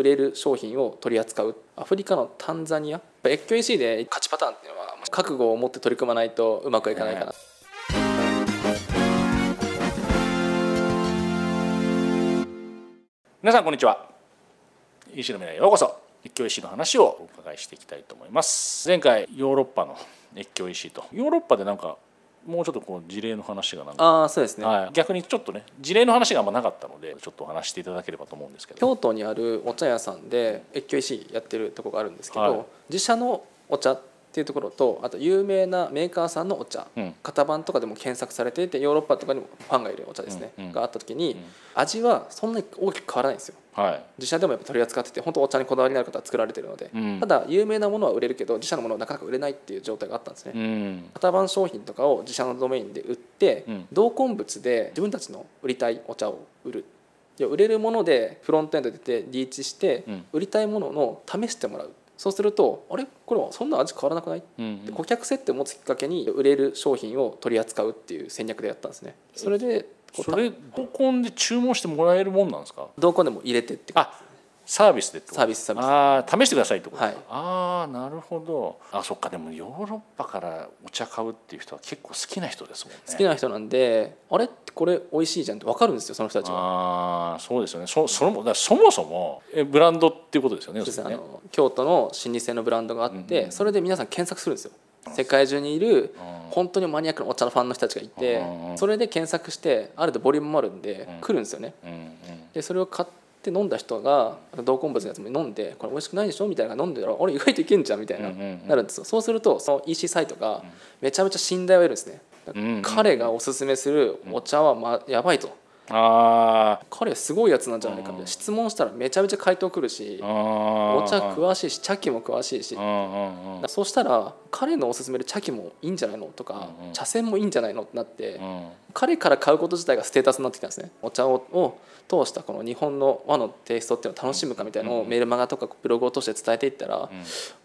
売れる商品を取り扱う。アフリカのタンザニア。越境 EC で勝ちパターンっていうのは覚悟を持って取り組まないとうまくいかないかな、皆さんこんにちは。EC の未来へようこそ。越境 EC の話をお伺いしていきたいと思います。前回ヨーロッパの越境 EC と。ヨーロッパでなんかもうちょっとこう事例の話がなんかああそうですね、はい、逆にちょっとね事例の話があんまなかったのでちょっとお話していただければと思うんですけど。京都にあるお茶屋さんで越境 EC やってるところがあるんですけど、はい。自社のお茶っていうところとあと有名なメーカーさんのお茶、うん。型番とかでも検索されていてヨーロッパとかにもファンがいるお茶ですね、うんうん。があった時に、ん。味はそんなに大きく変わらないんですよ。はい。自社でもやっぱ取り扱ってて本当お茶にこだわりのある方は作られてるので、うん。ただ有名なものは売れるけど自社のものはなかなか売れないっていう状態があったんですね、うん。型番商品とかを自社のドメインで売って、うん。同梱物で自分たちの売りたいお茶を売る。売れるものでフロントエンドで出てリーチして、うん。売りたいものの試してもらうそうするとあれ？これはそんな味変わらなくない、うんで顧客接点を持つきっかけに売れる商品を取り扱うっていう戦略でやったんですね。それでそれどこんで注文してもらえるもんなんですか？同梱でも入れてってあサービスでってこと？サービスサービス。ああ試してくださいってこと、はい。ああなるほど。あそっかでもヨーロッパからお茶買うっていう人は結構好きな人ですもんね。好きな人なんであれ？これ美味しいじゃんって分かるんですよその人たちは。ああそうですよね。そそのだそもそもえブランドっていうことですよねそうです。ねあの京都の老舗のブランドがあって、うん。うんそれで皆さん検索するんですよ。世界中にいるうん本当にマニアックなお茶のファンの人たちがいてそれで検索してある程度ボリュームもあるんでうん。来るんですよね。でそれを買って飲んだ人が同梱物のやつも飲んでこれ美味しくないでしょみたいな飲んでたらあれ意外といけんじゃんみたいな。うんうんうん。なるんですよ。そうするとその EC サイトがめちゃめちゃ信頼を得るんですね。うん。うん彼がおすすめするお茶はまやばいとあー。彼すごいやつなんじゃないかみたいな。質問したらめちゃめちゃ回答くるしお茶詳しいし茶器も詳しいしそうしたら彼のおすすめる茶器もいいんじゃないのとか、茶筅もいいんじゃないのってなって、うん彼から買うこと自体がステータスになってきたんですね。お茶をを通したこの日本の和のテイストっていうのを楽しむかみたいなのをメールマガとかブログを通して伝えていったら、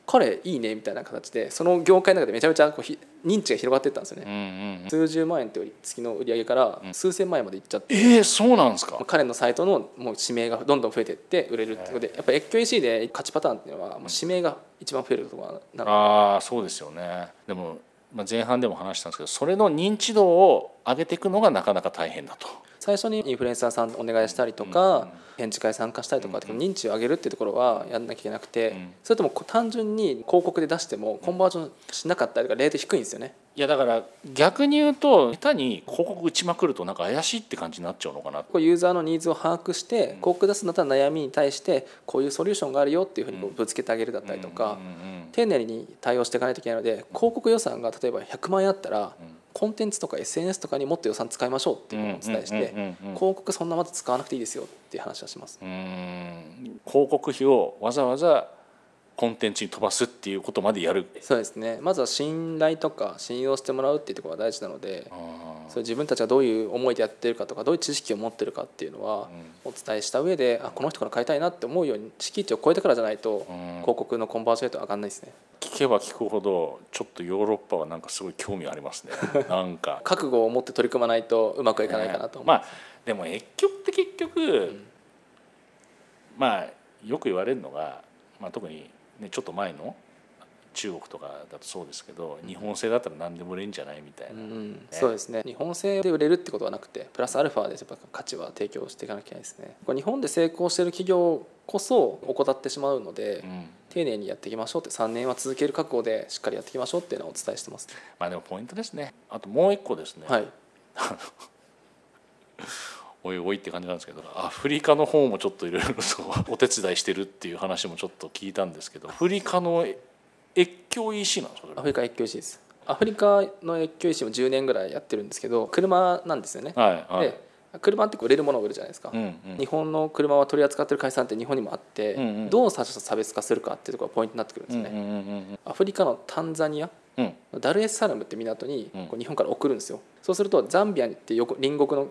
彼いいねみたいな形でその業界の中でめちゃめちゃこうひ認知が広がっていったんですようんね、うん。数十万円っていう月の売り上げから数千万円までいっちゃって、えー、そうなんですか。彼のサイトのもう指名がどんどん増えていって売れるってことでやっぱ越境 EC で勝ちパターンっていうのはもう指名が一番増えるところなのでああそうですよね。でも、まあ、前半でも話したんですけどそれの認知度を上げていくのがなかなか大変だと。最初にインフルエンサーさんお願いしたりとか、展示会参加したりとかって認知を上げるっていうところはやんなきゃいけなくて、ん。それとも単純に広告で出してもコンバージョンしなかったりとかレート低いんですよね。いやだから逆に言うと下手に広告打ちまくるとなんか怪しいって感じになっちゃうのかな。こうユーザーのニーズを把握して広告出すんだったら悩みに対してこういうソリューションがあるよっていうふうにぶつけてあげるだったりとか、丁寧に対応していかないといけないので広告予算が例えば100万円あったら、コンテンツとか SNS とかにもっと予算使いましょうっていうのをお伝えして広告そんなまず使わなくていいですよっていう話はします。広告費をわざわざコンテンツに飛ばすっていうことまでやる。そうですね。まずは信頼とか信用してもらうっていうところが大事なのでそれ自分たちがどういう思いでやってるかとかどういう知識を持ってるかっていうのはお伝えした上であこの人から買いたいなって思うように敷地を超えてからじゃないとうん。広告のコンバージョンレート上がんないですね。聞けば聞くほどちょっとヨーロッパはなんかすごい興味ありますね。なんか。覚悟を持って取り組まないとうまくいかないかなと思う、まあでも越境って結局、まあよく言われるのが、まあ、特に、ね、ちょっと前の中国とかだとそうですけど日本製だったら何でも売れるんじゃないみたいな、うん、そうですね。日本製で売れるってことはなくてプラスアルファでやっぱ価値は提供していかなきゃいけないですね。これ日本で成功している企業こそ怠ってしまうので、うん。丁寧にやっていきましょうって3年は続ける覚悟でしっかりやっていきましょうっていうのをお伝えしてます、まあでもポイントですね。あともう一個ですね、はい おいおいって感じなんですけどアフリカの方もちょっといろいろと お手伝いしてるっていう話もちょっと聞いたんですけどアフリカの越境 EC なんですかアフリカ越境 EC です。アフリカの越境 EC も10年ぐらいやってるんですけど車なんですよね、はいはい。で車って売れるものを売るじゃないですか、うんうん。日本の車は取り扱ってる会社さんって日本にもあって、うんうん。どう差別化するかっていうところがポイントになってくるんですね、アフリカのタンザニアうんダルエスサラムって港にうん。こう日本から送るんですよ、そうするとザンビアって横隣国の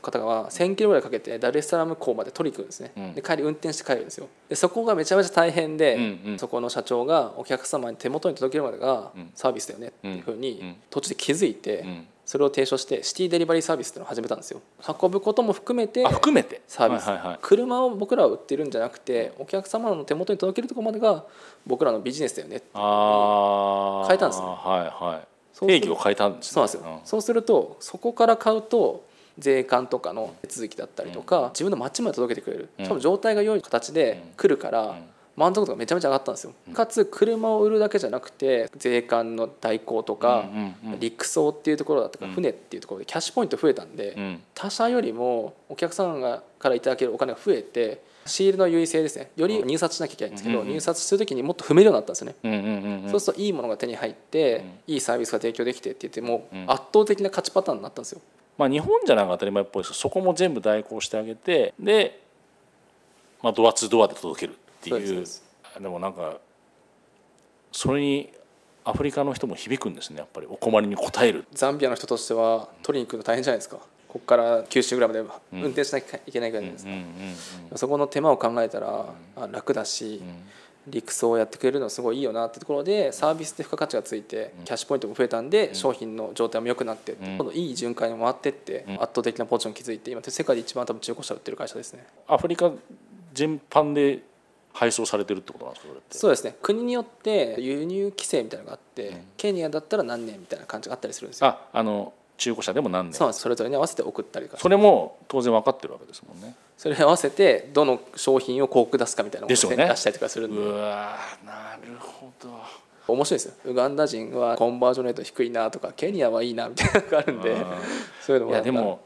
方は1000キロぐらいかけてダルエスサラム港まで取りに行くんですね、うん。で帰り運転して帰るんですよ。でそこがめちゃめちゃ大変で、うんうん。そこの社長がお客様に手元に届けるまでがうん。サービスだよねっていうふううん。に途中で気づいて、うんそれを提唱してシティデリバリーサービスっていうのを始めたんですよ。運ぶことも含めてあ含めて？サービス、はいはいはい。車を僕らは売ってるんじゃなくてお客様の手元に届けるところまでが僕らのビジネスだよねああ変えたんですねはいはい。定義を変えたんですね。そうなんですよ、そうするとそこから買うと税関とかの手続きだったりとか、自分の町まで届けてくれる、うん。しかも状態が良い形で来るから、ん満足度がめちゃめちゃ上がったんですよ、かつ車を売るだけじゃなくて税関の代行とか、うんうんうん。陸送っていうところだとか、うん。船っていうところでキャッシュポイント増えたんで、うん。他社よりもお客さんがからいただけるお金が増えてシールの優位性ですね。より入札しなきゃいけないんですけど、入札する時にもっと踏めるようになったんですよね、うんうんうんうんそうするといいものが手に入って、いいサービスが提供できてって言ってもうん。圧倒的な勝ちパターンになったんですよ。まあ日本じゃなんか当たり前っぽいですけどそこも全部代行してあげてで、まあ、ドアツードアで届けるっていう。でもなんかそれにアフリカの人も響くんですねやっぱり。お困りに応える。ザンビアの人としては取りに行くの大変じゃないですか。ここから九州ぐらいまで運転しなきゃいけないぐらいじゃないですか、そこの手間を考えたら、あ楽だし、陸送をやってくれるのはすごいいいよなってところでサービスで付加価値がついてキャッシュポイントも増えたんで、商品の状態も良くなって今度いい循環に回ってって、ん。圧倒的なポジションを築いて今世界で一番多分中古車売ってる会社ですね。アフリカ全般で配送されてるってことなんですかそれって？そうですね。国によって輸入規制みたいなのがあって、うん。ケニアだったら何年みたいな感じがあったりするんですよ。ああの中古車でも何年？そうそれぞれに合わせて送ったりそれも当然分かってるわけですもんね。それに合わせてどの商品を広告出すかみたいなのをですよね。出したりとかするんで。うわーなるほど。面白いですよ。ウガンダ人はコンバージョンレート低いなとかケニアはいいなみたいなのがあるんで。そういうのもいやでも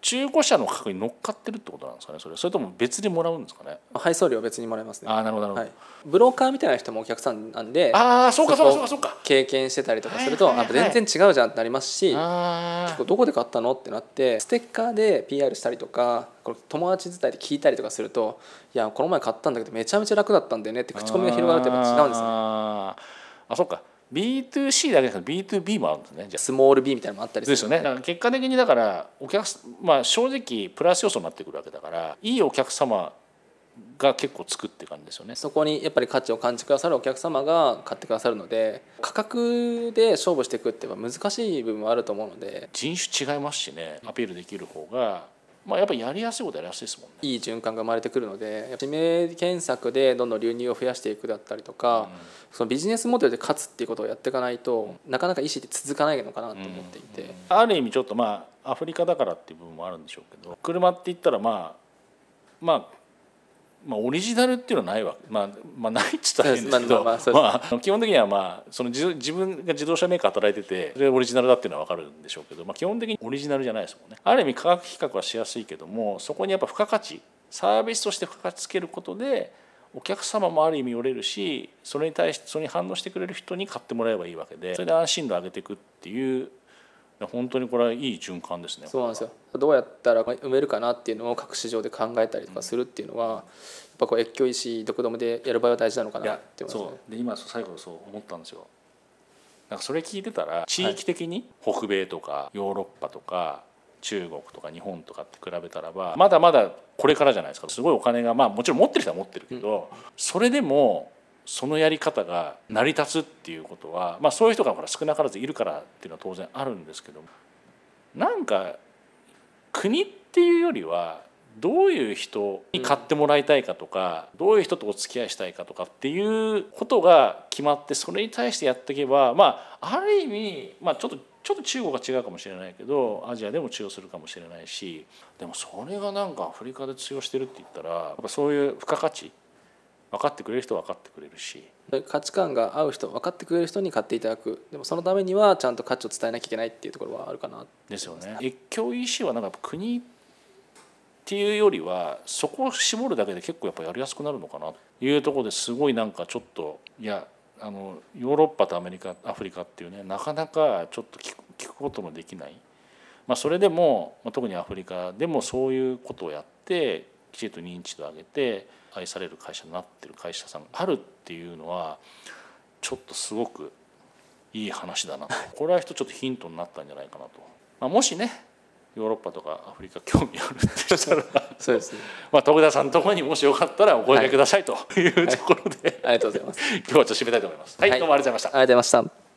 中古車の価格に乗っかってるってことなんですかねそれ。それとも別でもらうんですかね。配送料は別にもらえますね。ああなるほどなるほど、はい、ブローカーみたいな人もお客さんなんでああそうかそうかそうかそうか。経験してたりとかすると、はいはいはいあ全然違うじゃんってなりますしあ結構どこで買ったのってなってステッカーで PR したりとか友達伝いで聞いたりとかするといやこの前買ったんだけどめちゃめちゃ楽だったんだよねって口コミが広がるとやっぱ違うんですよね。あー。あそうか B2C だけじゃなくて B2B もあるんですね。じゃあスモール B みたいなのもあったりですよね。だから結果的にだからお客すまあ正直プラス要素になってくるわけだからいいお客様が結構つくって感じですよね。そこにやっぱり価値を感じてくださるお客様が買ってくださるので価格で勝負していくって難しい部分はあると思うので。人種違いますしねアピールできる方がまあやっぱりやりやすいことやりやすいですもんね。いい循環が生まれてくるので指名検索でどんどん流入を増やしていくだったりとか、そのビジネスモデルで勝つっていうことをやっていかないと、なかなか意思って続かないのかなと思っていて、ある意味ちょっとまあアフリカだからっていう部分もあるんでしょうけど車って言ったらまあまあまあ、オリジナルっていうのはないわけ、まあ、まあないっつったら変ですけど。まあまあ基本的にはまあその自自分が自動車メーカー働いててそれがオリジナルだっていうのは分かるんでしょうけど、まあ、基本的にオリジナルじゃないですもんね。ある意味価格比較はしやすいけどもそこにやっぱ付加価値サービスとして付加価値つけることでお客様もある意味寄れるしそれに対してそれに反応してくれる人に買ってもらえばいいわけでそれで安心度を上げていくっていう本当にこれはいい循環ですね。そうなんですよ。どうやったら埋めるかなっていうのを各市場で考えたりとかするっていうのは、やっぱこう越境医師どこでもでやる場合は大事なのかなって思いますね。そう。で今最後そう思ったんですよ。なんかそれ聞いてたら地域的に北米とかヨーロッパとか中国とか日本とかって比べたらばまだまだこれからじゃないですか。すごいお金がまあもちろん持ってる人は持ってるけど、それでもそのやり方が成り立つっていうことは、まあ、そういう人がほら少なからずいるからっていうのは当然あるんですけどなんか国っていうよりはどういう人に買ってもらいたいかとか、どういう人とお付き合いしたいかとかっていうことが決まってそれに対してやっていけばまあある意味、まあ、ちょっとちょっと中国が違うかもしれないけどアジアでも通用するかもしれないしでもそれがなんかアフリカで通用してるって言ったらやっぱそういう付加価値分かってくれる人は分かってくれるし。価値観が合う人分かってくれる人に買っていただく。でもそのためにはちゃんと価値を伝えなきゃいけないっていうところはあるかな。ですよね。越境 EC はなんか国っていうよりはそこを絞るだけで結構やっぱやりやすくなるのかなというところですごいなんかちょっといやあのヨーロッパとアメリカアフリカっていうねなかなかちょっと聞く聞くことのできない、まあ、それでも、まあ、特にアフリカ。でもそういうことをやってきちんと認知度を上げて愛される会社になってる会社さんがあるっていうのはちょっとすごくいい話だなと。これは一つちょっとヒントになったんじゃないかなと、まあ、もしねヨーロッパとかアフリカ興味あるってしたらそうですね。まあ徳田さんのところにもしよかったらお声掛けくださいというところで、ありがとうございます。今日はちょっと締めたいと思います。はい、はい。どうもありがとうございました。ありがとうございました